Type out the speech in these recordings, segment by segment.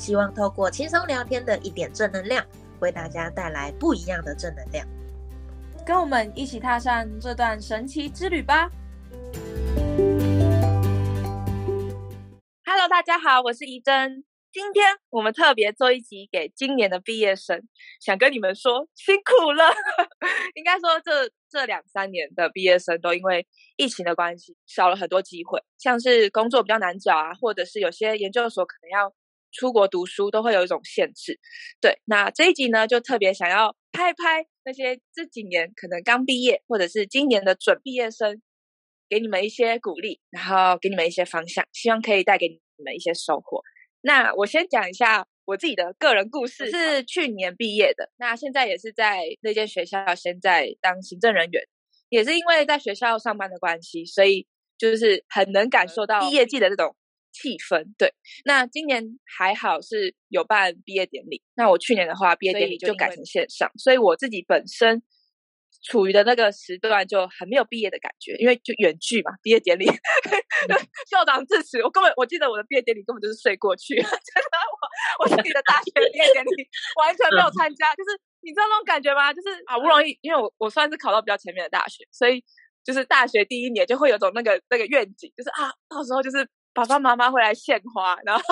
希望透过轻松聊天的一点正能量，为大家带来不一样的正能量。跟我们一起踏上这段神奇之旅吧！Hello，大家好，我是怡珍。今天我们特别做一集给今年的毕业生，想跟你们说辛苦了。应该说，这这两三年的毕业生都因为疫情的关系，少了很多机会，像是工作比较难找啊，或者是有些研究所可能要出国读书，都会有一种限制。对，那这一集呢，就特别想要拍拍。那些这几年可能刚毕业，或者是今年的准毕业生，给你们一些鼓励，然后给你们一些方向，希望可以带给你们一些收获。那我先讲一下我自己的个人故事，是去年毕业的，那现在也是在那间学校，现在当行政人员，也是因为在学校上班的关系，所以就是很能感受到毕业季的这种。气氛对，那今年还好是有办毕业典礼。那我去年的话，毕业典礼就改成线上，所以我自己本身处于的那个时段就很没有毕业的感觉，因为就远距嘛，毕业典礼 校长致辞，我根本我记得我的毕业典礼根本就是睡过去，真的，我我自己的大学毕业典礼 完全没有参加，就是你知道那种感觉吗？就是好不容易，因为我我算是考到比较前面的大学，所以就是大学第一年就会有种那个那个愿景，就是啊，到时候就是。爸爸妈妈会来献花，然后，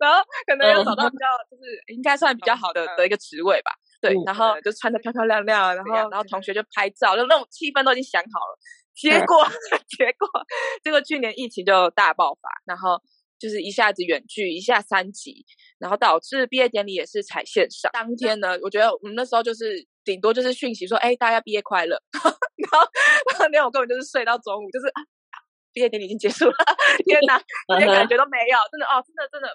然后可能要找到比较就是应该算比较好的的一个职位吧，对，然后就穿的漂漂亮亮，然后然后同学就拍照，就那种气氛都已经想好了。结果 结果结果去年疫情就大爆发，然后就是一下子远距，一下三级，然后导致毕业典礼也是采线上。当天呢，我觉得我们那时候就是顶多就是讯息说，哎，大家毕业快乐。然后 那天我根本就是睡到中午，就是。毕业典礼已经结束了，天哪，一点感觉都没有，真的哦，真的真的，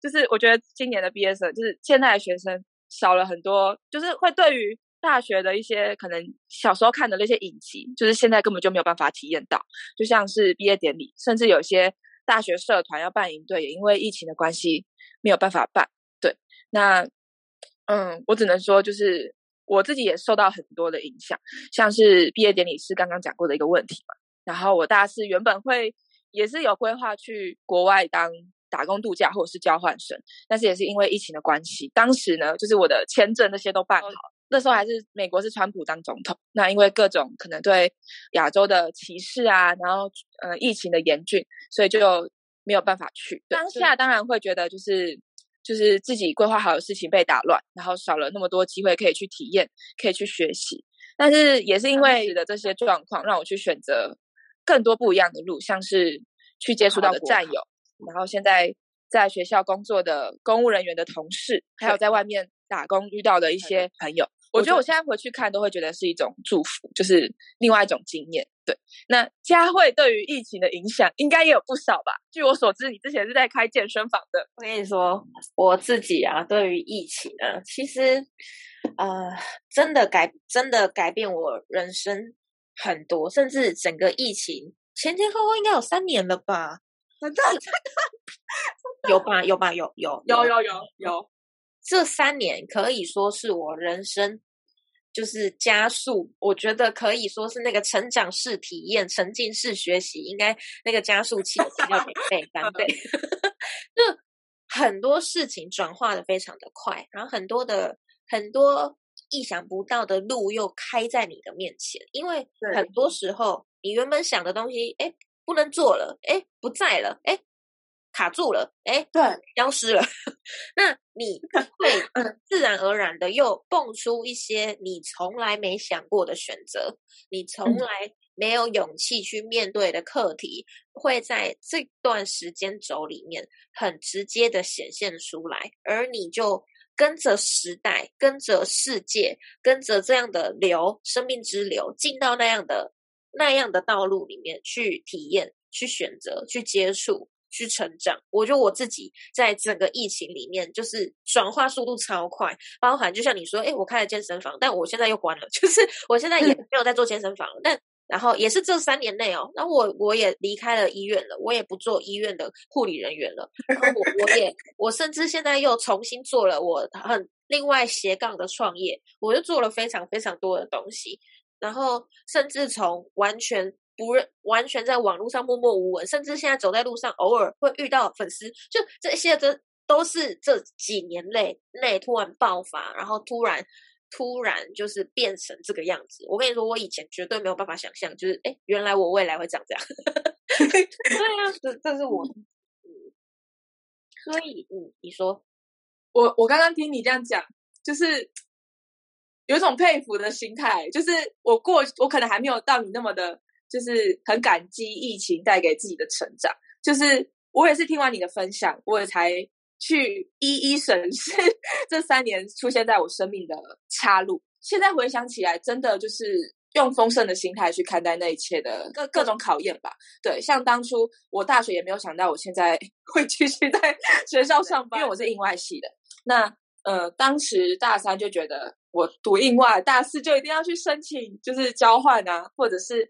就是我觉得今年的毕业生，就是现在的学生少了很多，就是会对于大学的一些可能小时候看的那些影集，就是现在根本就没有办法体验到，就像是毕业典礼，甚至有些大学社团要办营队，也因为疫情的关系没有办法办。对，那嗯，我只能说，就是我自己也受到很多的影响，像是毕业典礼是刚刚讲过的一个问题嘛。然后我大四原本会也是有规划去国外当打工度假或者是交换生，但是也是因为疫情的关系，当时呢就是我的签证那些都办好，那时候还是美国是川普当总统，那因为各种可能对亚洲的歧视啊，然后呃疫情的严峻，所以就没有办法去。当下当然会觉得就是就是自己规划好的事情被打乱，然后少了那么多机会可以去体验，可以去学习。但是也是因为的这些状况，让我去选择。更多不一样的路，像是去接触到的战友，然后现在在学校工作的公务人员的同事，还有在外面打工遇到的一些朋友，我觉得我现在回去看都会觉得是一种祝福，就是另外一种经验。对，那佳慧对于疫情的影响应该也有不少吧？据我所知，你之前是在开健身房的。我跟你说，我自己啊，对于疫情啊，其实呃，真的改真的改变我人生。很多，甚至整个疫情前前后后应该有三年了吧？真的，真 的有吧？有吧？有有有有有有。这三年可以说是我人生就是加速，我觉得可以说是那个成长式体验、沉浸式学习，应该那个加速器要两倍、三倍。就很多事情转化的非常的快，然后很多的很多。意想不到的路又开在你的面前，因为很多时候你原本想的东西，哎，不能做了，哎，不在了，哎，卡住了，哎，对，消失了。那你 会自然而然的又蹦出一些你从来没想过的选择，你从来没有勇气去面对的课题，会在这段时间轴里面很直接的显现出来，而你就。跟着时代，跟着世界，跟着这样的流，生命之流，进到那样的那样的道路里面去体验、去选择、去接触，去成长。我觉得我自己在整个疫情里面，就是转化速度超快，包含就像你说，哎，我开了健身房，但我现在又关了，就是我现在也没有在做健身房了，但。然后也是这三年内哦，那我我也离开了医院了，我也不做医院的护理人员了。然后我我也我甚至现在又重新做了我很另外斜杠的创业，我就做了非常非常多的东西。然后甚至从完全不认完全在网络上默默无闻，甚至现在走在路上偶尔会遇到粉丝，就这些都都是这几年内内突然爆发，然后突然。突然就是变成这个样子，我跟你说，我以前绝对没有办法想象，就是哎，原来我未来会长这样。对啊，这这是我，嗯，所以嗯，你说，我我刚刚听你这样讲，就是有一种佩服的心态，就是我过我可能还没有到你那么的，就是很感激疫情带给自己的成长，就是我也是听完你的分享，我也才。去一一审视这三年出现在我生命的岔路。现在回想起来，真的就是用丰盛的心态去看待那一切的各各种考验吧。对，像当初我大学也没有想到，我现在 会继续在 学校上班，因为我是应外系的。那呃，当时大三就觉得我读应外，大四就一定要去申请，就是交换啊，或者是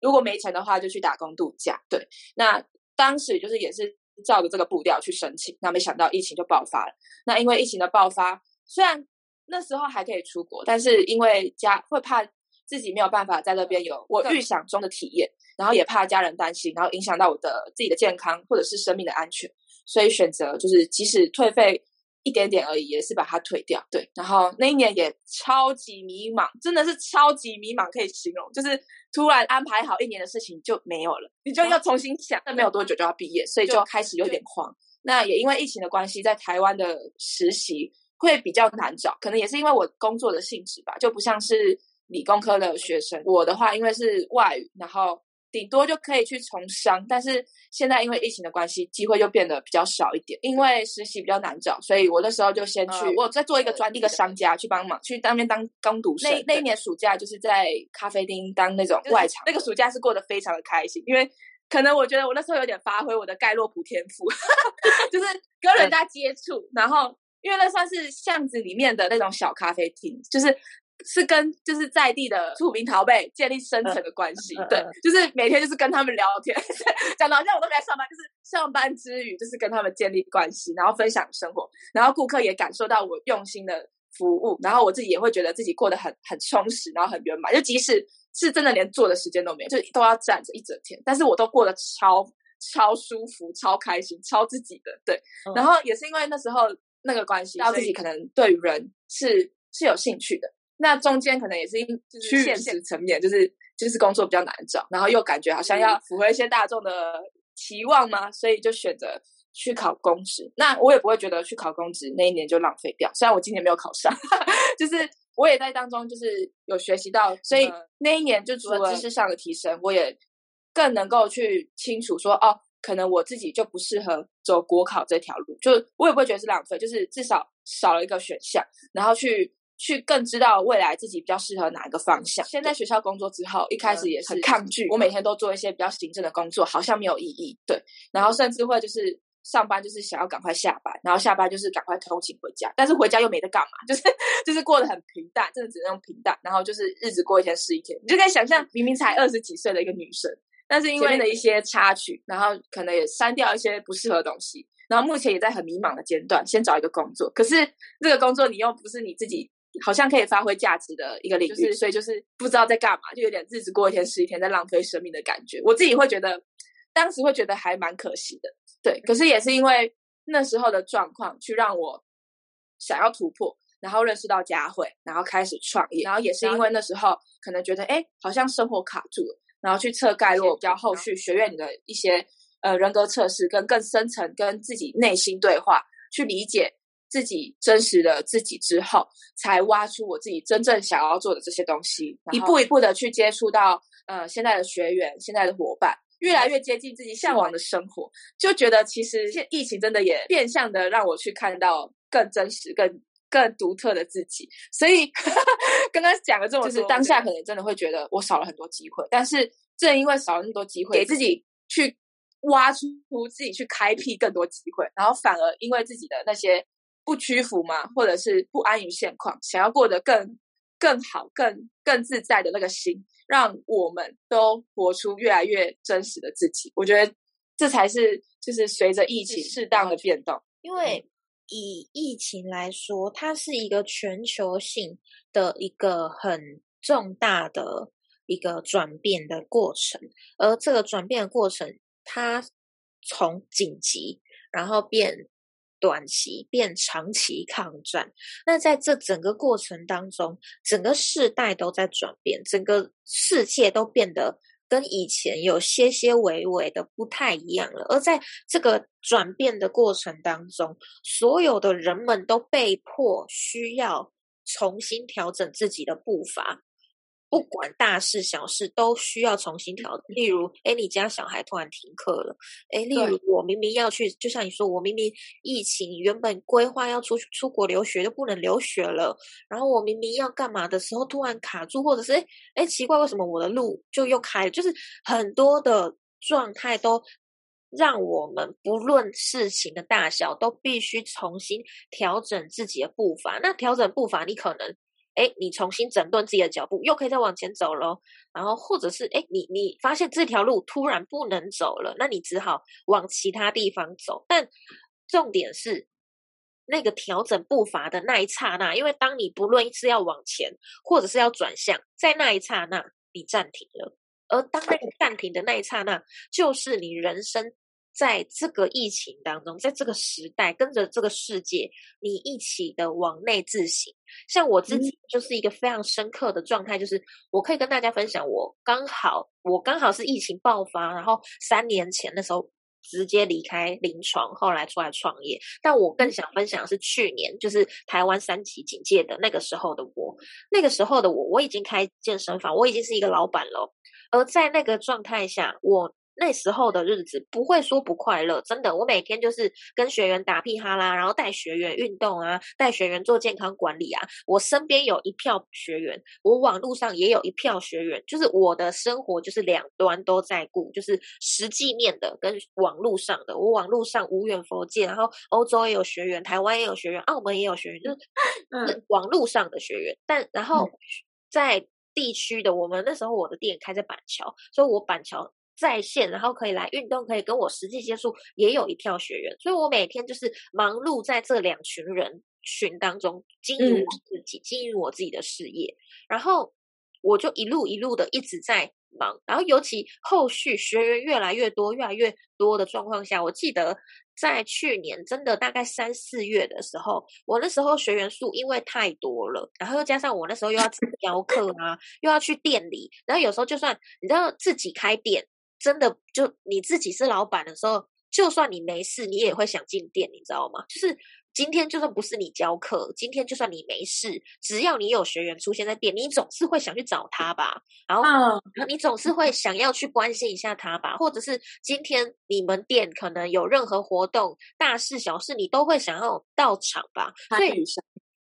如果没钱的话，就去打工度假。对，那当时就是也是。照着这个步调去申请，那没想到疫情就爆发了。那因为疫情的爆发，虽然那时候还可以出国，但是因为家会怕自己没有办法在那边有我预想中的体验，然后也怕家人担心，然后影响到我的自己的健康或者是生命的安全，所以选择就是即使退费。一点点而已，也是把它退掉。对，然后那一年也超级迷茫，真的是超级迷茫，可以形容，就是突然安排好一年的事情就没有了，你就要重新想。但没有多久就要毕业，所以就开始有点慌。那也因为疫情的关系，在台湾的实习会比较难找，可能也是因为我工作的性质吧，就不像是理工科的学生。我的话，因为是外语，然后。顶多就可以去从商，但是现在因为疫情的关系，机会就变得比较少一点。因为实习比较难找，所以我那时候就先去，我在做一个专一个商家去帮忙，去当面当工读生。那那一年暑假就是在咖啡厅当那种外场，那个暑假是过得非常的开心，因为可能我觉得我那时候有点发挥我的盖洛普天赋，就是跟人家接触，然后因为那算是巷子里面的那种小咖啡厅，就是。是跟就是在地的土民陶贝建立深层的关系，对，就是每天就是跟他们聊天，讲的好像我都没在上班，就是上班之余就是跟他们建立关系，然后分享生活，然后顾客也感受到我用心的服务，然后我自己也会觉得自己过得很很充实，然后很圆满。就即使是真的连坐的时间都没有，就都要站着一整天，但是我都过得超超舒服、超开心、超自己的。对，然后也是因为那时候那个关系，到自己可能对人是是有兴趣的。那中间可能也是因就是现实层面，就是就是工作比较难找，然后又感觉好像要符合一些大众的期望嘛，所以就选择去考公职。那我也不会觉得去考公职那一年就浪费掉，虽然我今年没有考上，就是我也在当中就是有学习到，所以那一年就除了知识上的提升，我也更能够去清楚说，哦，可能我自己就不适合走国考这条路，就我也不会觉得是浪费，就是至少少了一个选项，然后去。去更知道未来自己比较适合哪一个方向。先在学校工作之后，一开始也是很抗拒。我每天都做一些比较行政的工作，好像没有意义。对，然后甚至会就是上班就是想要赶快下班，然后下班就是赶快通勤回家，但是回家又没得干嘛，就是 就是过得很平淡，真的只能用平淡。然后就是日子过一天是一天，你就可以想象，明明才二十几岁的一个女生，但是因为的一些插曲，然后可能也删掉一些不适合的东西，然后目前也在很迷茫的阶段，先找一个工作。可是这个工作你又不是你自己。好像可以发挥价值的一个领域，所以就是不知道在干嘛，就有点日子过一天是一天，在浪费生命的感觉。我自己会觉得，当时会觉得还蛮可惜的，对。可是也是因为那时候的状况，去让我想要突破，然后认识到佳慧，然后开始创业。然后也是因为那时候可能觉得，哎，好像生活卡住了，然后去测盖洛，比较后续学院里的一些呃人格测试，跟更深层跟自己内心对话，去理解。自己真实的自己之后，才挖出我自己真正想要做的这些东西，一步一步的去接触到呃现在的学员、现在的伙伴，越来越接近自己向往的生活，就觉得其实现疫情真的也变相的让我去看到更真实、更更独特的自己。所以 刚刚讲的这么多，就是当下可能真的会觉得我少了很多机会，但是正因为少了那么多机会，给自己去挖出自己去开辟更多机会，然后反而因为自己的那些不屈服嘛，或者是不安于现况，想要过得更更好、更更自在的那个心，让我们都活出越来越真实的自己。我觉得这才是就是随着疫情适当的变动，因为以疫情来说，它是一个全球性的一个很重大的一个转变的过程，而这个转变的过程。它从紧急，然后变短期，变长期抗战。那在这整个过程当中，整个世代都在转变，整个世界都变得跟以前有些些微微的不太一样了。而在这个转变的过程当中，所有的人们都被迫需要重新调整自己的步伐。不管大事小事都需要重新调整。例如，哎，你家小孩突然停课了，哎，例如我明明要去，就像你说，我明明疫情原本规划要出出国留学，就不能留学了。然后我明明要干嘛的时候，突然卡住，或者是哎哎，奇怪，为什么我的路就又开了？就是很多的状态都让我们不论事情的大小，都必须重新调整自己的步伐。那调整步伐，你可能。哎，你重新整顿自己的脚步，又可以再往前走咯。然后，或者是哎，你你发现这条路突然不能走了，那你只好往其他地方走。但重点是那个调整步伐的那一刹那，因为当你不论是要往前，或者是要转向，在那一刹那你暂停了，而当那个暂停的那一刹那，就是你人生。在这个疫情当中，在这个时代，跟着这个世界，你一起的往内自省。像我自己就是一个非常深刻的状态，就是我可以跟大家分享，我刚好，我刚好是疫情爆发，然后三年前的时候直接离开临床，后来出来创业。但我更想分享的是去年，就是台湾三级警戒的那个时候的我，那个时候的我，我已经开健身房，我已经是一个老板了。而在那个状态下，我。那时候的日子不会说不快乐，真的，我每天就是跟学员打屁哈啦，然后带学员运动啊，带学员做健康管理啊。我身边有一票学员，我网络上也有一票学员，就是我的生活就是两端都在顾，就是实际面的跟网络上的。我网络上无远佛界，然后欧洲也有学员，台湾也有学员，澳门也有学员，就是网络上的学员。但然后在地区的，我们那时候我的店开在板桥，所以我板桥。在线，然后可以来运动，可以跟我实际接触，也有一票学员，所以我每天就是忙碌在这两群人群当中，经营我自己，经营我自己的事业，然后我就一路一路的一直在忙，然后尤其后续学员越来越多、越来越多的状况下，我记得在去年真的大概三四月的时候，我那时候学员数因为太多了，然后又加上我那时候又要 教课啊，又要去店里，然后有时候就算你知道自己开店。真的，就你自己是老板的时候，就算你没事，你也会想进店，你知道吗？就是今天，就算不是你教课，今天就算你没事，只要你有学员出现在店，你总是会想去找他吧。然后，你总是会想要去关心一下他吧，或者是今天你们店可能有任何活动，大事小事，你都会想要到场吧。所以。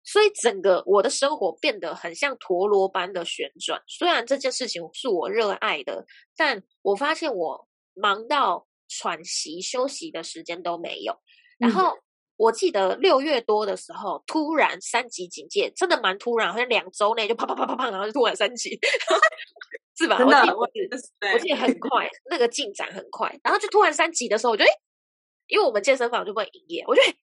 所以整个我的生活变得很像陀螺般的旋转。虽然这件事情是我热爱的，但我发现我忙到喘息、休息的时间都没有。然后我记得六月多的时候，突然三级警戒，真的蛮突然，好像两周内就啪啪啪啪啪，然后就突然三级，是吧？真的，我我记得很快，那个进展很快，然后就突然三级的时候，我觉得，因为我们健身房就不能营业，我觉得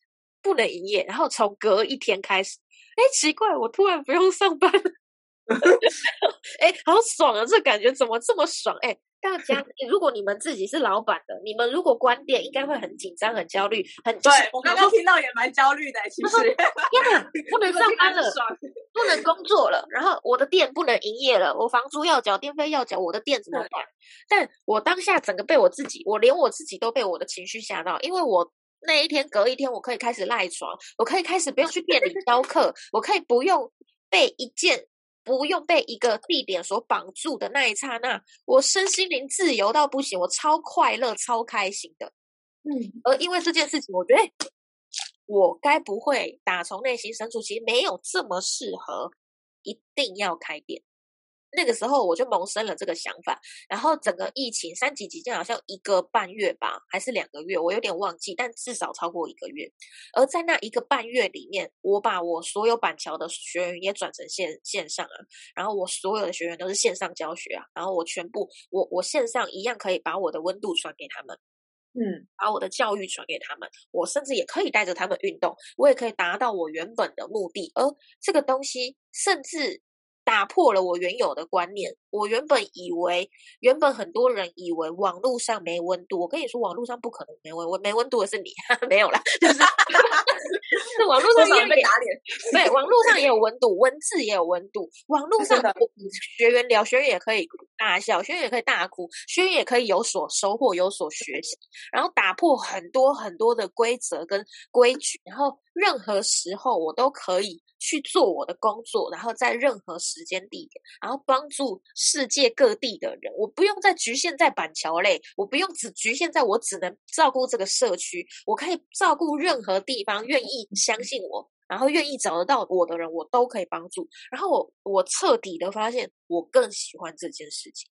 不能营业。然后从隔一天开始。哎，奇怪，我突然不用上班了，哎，好爽啊！这感觉怎么这么爽？哎，大家，如果你们自己是老板的，你们如果关店，应该会很紧张、很焦虑、很……对我刚刚听到也蛮焦虑的。其实，天哪，不能上班了，不能工作了，然后我的店不能营业了，我房租要缴，电费要缴，我的店怎么办？但我当下整个被我自己，我连我自己都被我的情绪吓到，因为我。那一天隔一天，我可以开始赖床，我可以开始不用去店里教课，我可以不用被一件不用被一个地点所绑住的那一刹那，我身心灵自由到不行，我超快乐、超开心的。嗯，而因为这件事情，我觉得我该不会打从内心深处其实没有这么适合一定要开店。那个时候我就萌生了这个想法，然后整个疫情三级警戒好像一个半月吧，还是两个月，我有点忘记，但至少超过一个月。而在那一个半月里面，我把我所有板桥的学员也转成线线上啊，然后我所有的学员都是线上教学啊，然后我全部我我线上一样可以把我的温度传给他们，嗯，把我的教育传给他们，我甚至也可以带着他们运动，我也可以达到我原本的目的，而这个东西甚至。打破了我原有的观念。我原本以为，原本很多人以为网络上没温度。我跟你说，网络上不可能没温，我没温度的是你，没有啦，就是 是网络上也被打脸。对，网络上也有温度，文字也有温度。网络上的学员聊，学员也可以大笑，学员也可以大哭，学员也可以有所收获，有所学习，然后打破很多很多的规则跟规矩，然后任何时候我都可以去做我的工作，然后在任何时间地点，然后帮助世界各地的人。我不用再局限在板桥类，我不用只局限在我只能照顾这个社区，我可以照顾任何地方愿意相信我，然后愿意找得到我的人，我都可以帮助。然后我我彻底的发现，我更喜欢这件事情。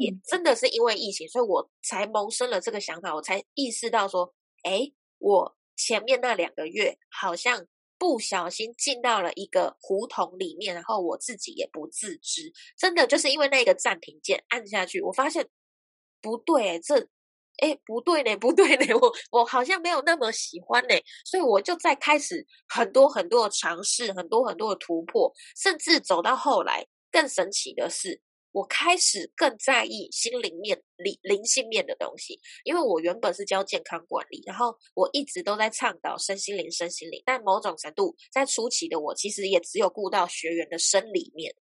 也嗯，真的是因为疫情，所以我才萌生了这个想法，我才意识到说，哎，我前面那两个月好像不小心进到了一个胡同里面，然后我自己也不自知，真的就是因为那个暂停键按下去，我发现不对，这。哎，不对呢，不对呢，我我好像没有那么喜欢呢，所以我就在开始很多很多的尝试，很多很多的突破，甚至走到后来，更神奇的是，我开始更在意心灵面、灵灵性面的东西，因为我原本是教健康管理，然后我一直都在倡导身心灵、身心灵，但某种程度在初期的我，其实也只有顾到学员的生理面，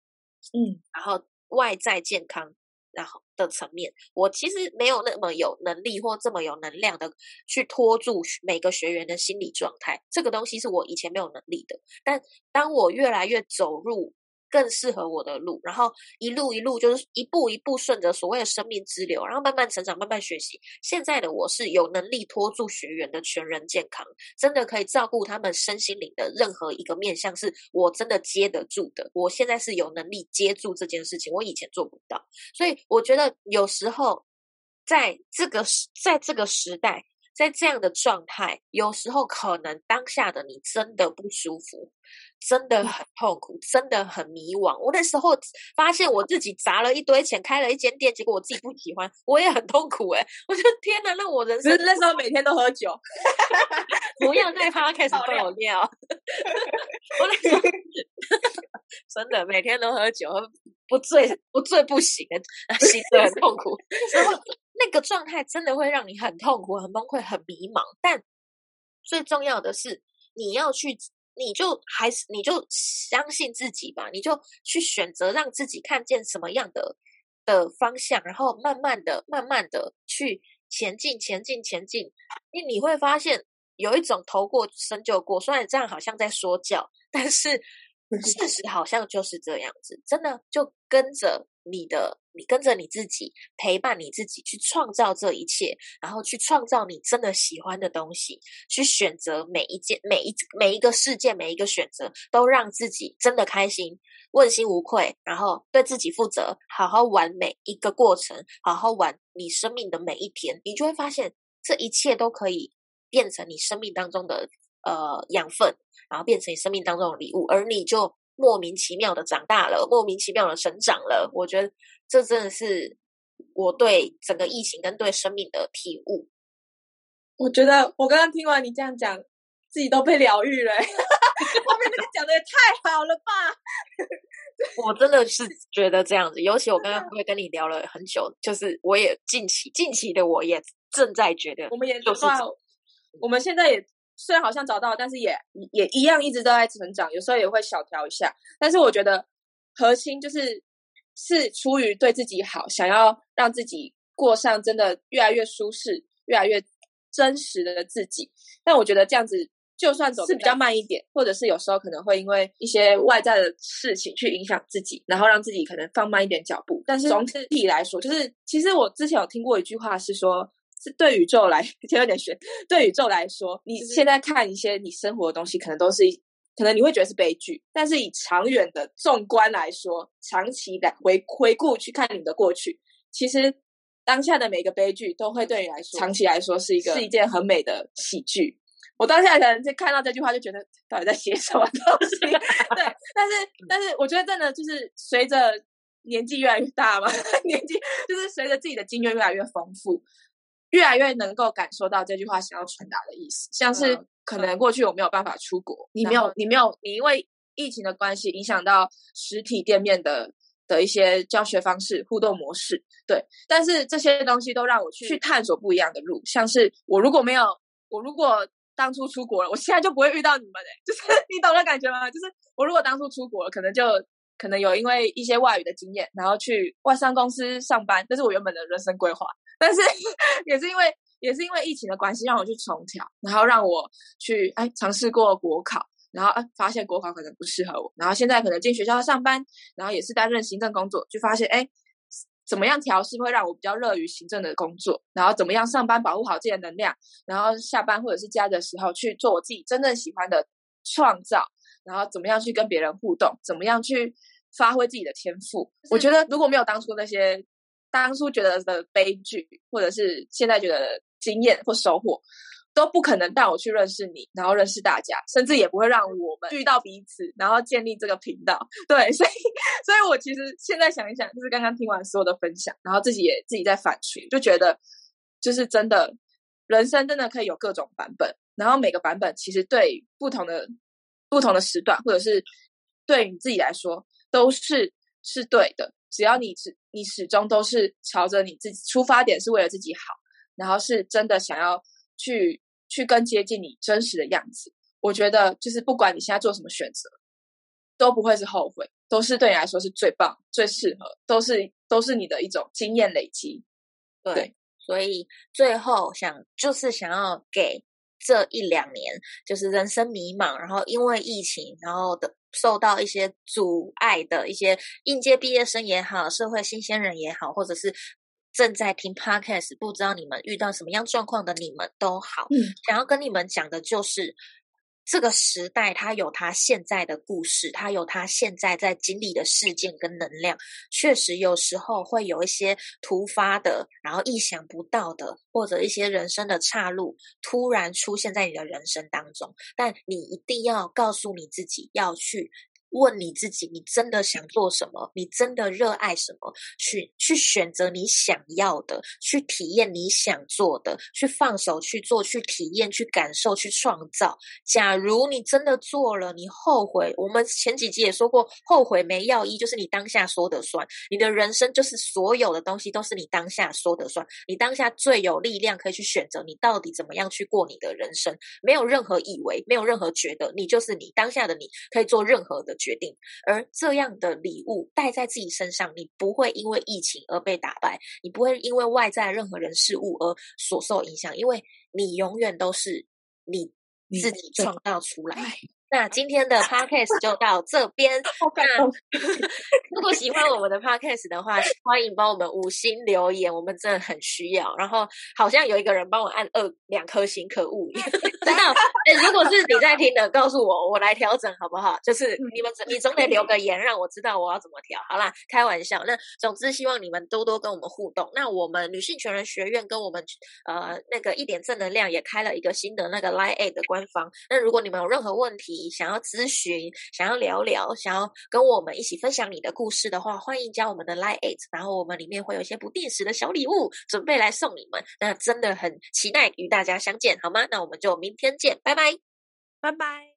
嗯，然后外在健康。然后的层面，我其实没有那么有能力或这么有能量的去拖住每个学员的心理状态，这个东西是我以前没有能力的。但当我越来越走入更适合我的路，然后一路一路就是一步一步顺着所谓的生命之流，然后慢慢成长，慢慢学习。现在的我是有能力拖住学员的全人健康，真的可以照顾他们身心灵的任何一个面向，是我真的接得住的。我现在是有能力接住这件事情，我以前做不到。所以我觉得有时候在这个，在这个时代，在这样的状态，有时候可能当下的你真的不舒服，真的很痛苦，真的很迷惘。我那时候发现我自己砸了一堆钱，开了一间店，结果我自己不喜欢，我也很痛苦哎、我觉得天哪，那我人生那时候每天都喝酒，不要在 podcast 爆料。我那时候真的每天都喝酒，不醉不醉不行，心醉很痛苦。然后那个状态真的会让你很痛苦、很崩溃、很迷茫。但最重要的是，你要去，你就还是你就相信自己吧，你就去选择让自己看见什么样的的方向，然后慢慢的、慢慢的去前进、前进、前进。因为你会发现。有一种头过身就过，虽然这样好像在说教，但是事实好像就是这样子，真的就跟着你的，你跟着你自己，陪伴你自己去创造这一切，然后去创造你真的喜欢的东西，去选择每一件、每一每一个事件、每一个选择，都让自己真的开心、问心无愧，然后对自己负责，好好玩每一个过程，好好玩你生命的每一天，你就会发现这一切都可以。变成你生命当中的呃养分，然后变成你生命当中的礼物，而你就莫名其妙的长大了，莫名其妙的成长了。我觉得这真的是我对整个疫情跟对生命的体悟。我觉得我刚刚听完你这样讲，自己都被疗愈了。后面那个讲的也太好了吧！我真的是觉得这样子，尤其我刚刚 会跟你聊了很久，就是我也近期近期的我也正在觉得，我们也就是我们现在也虽然好像找到，但是也也一样一直都在成长，有时候也会小调一下。但是我觉得核心就是是出于对自己好，想要让自己过上真的越来越舒适、越来越真实的自己。但我觉得这样子，就算走是比较慢一点，或者是有时候可能会因为一些外在的事情去影响自己，然后让自己可能放慢一点脚步。但是总体来说，就是其实我之前有听过一句话是说。是对宇宙来，有点悬。对宇宙来说，你现在看一些你生活的东西，可能都是可能你会觉得是悲剧，但是以长远的纵观来说，长期来回回顾去看你的过去，其实当下的每个悲剧都会对你来说，长期来说是一个是一件很美的喜剧。我当下可能就看到这句话，就觉得到底在写什么东西？对，但是但是我觉得真的就是随着年纪越来越大嘛，年纪就是随着自己的经验越来越丰富，越来越能够感受到这句话想要传达的意思，像是。可能过去我没有办法出国，你没有，你没有，你因为疫情的关系影响到实体店面的的一些教学方式、互动模式，对。但是这些东西都让我去去探索不一样的路，像是我如果没有，我如果当初出国了，我现在就不会遇到你们哎，就是你懂的感觉吗？就是我如果当初出国了，可能就可能有因为一些外语的经验，然后去外商公司上班，这是我原本的人生规划，但是 也是因为。也是因为疫情的关系，让我去重调，然后让我去哎尝试过国考，然后哎发现国考可能不适合我，然后现在可能进学校上班，然后也是担任行政工作，就发现哎怎么样调试会让我比较乐于行政的工作，然后怎么样上班保护好自己的能量，然后下班或者是家的时候去做我自己真正喜欢的创造，然后怎么样去跟别人互动，怎么样去发挥自己的天赋。我觉得如果没有当初那些当初觉得的悲剧，或者是现在觉得。经验或收获都不可能带我去认识你，然后认识大家，甚至也不会让我们遇到彼此，然后建立这个频道。对，所以，所以我其实现在想一想，就是刚刚听完所有的分享，然后自己也自己在反刍，就觉得就是真的，人生真的可以有各种版本，然后每个版本其实对不同的不同的时段，或者是对你自己来说，都是是对的。只要你始你始终都是朝着你自己出发点，是为了自己好。然后是真的想要去去更接近你真实的样子，我觉得就是不管你现在做什么选择，都不会是后悔，都是对你来说是最棒、最适合，都是都是你的一种经验累积。对，所以最后想就是想要给这一两年，就是人生迷茫，然后因为疫情，然后的受到一些阻碍的一些应届毕业生也好，社会新鲜人也好，或者是。正在听 podcast，不知道你们遇到什么样状况的你们都好，想要跟你们讲的就是，这个时代它有它现在的故事，它有它现在在经历的事件跟能量。确实有时候会有一些突发的，然后意想不到的，或者一些人生的岔路突然出现在你的人生当中，但你一定要告诉你自己要去。问你自己，你真的想做什么？你真的热爱什么？去去选择你想要的，去体验你想做的，去放手去做，去体验，去感受，去创造。假如你真的做了，你后悔，我们前几集也说过，后悔没药医，就是你当下说的算。你的人生就是所有的东西都是你当下说的算，你当下最有力量可以去选择你到底怎么样去过你的人生，没有任何以为，没有任何觉得，你就是你当下的你可以做任何的。决定，而这样的礼物带在自己身上，你不会因为疫情而被打败，你不会因为外在任何人事物而所受影响，因为你永远都是你自己创造出来。那今天的 podcast 就到这边。那如果喜欢我们的 podcast 的话，欢迎帮我们五星留言，我们真的很需要。然后好像有一个人帮我按二两颗星，可恶！真的，如果是你在听的，告诉我，我来调整好不好？就是你们，你总得留个言，让我知道我要怎么调。好啦，开玩笑。那总之希望你们多多跟我们互动。那我们女性全人学院跟我们呃那个一点正能量也开了一个新的那个 Line A 的官方。那如果你们有任何问想要咨询，想要聊聊，想要跟我们一起分享你的故事的话，欢迎加我们的 Line Eight，然后我们里面会有一些不定时的小礼物准备来送你们。那真的很期待与大家相见，好吗？那我们就明天见，拜拜，拜拜。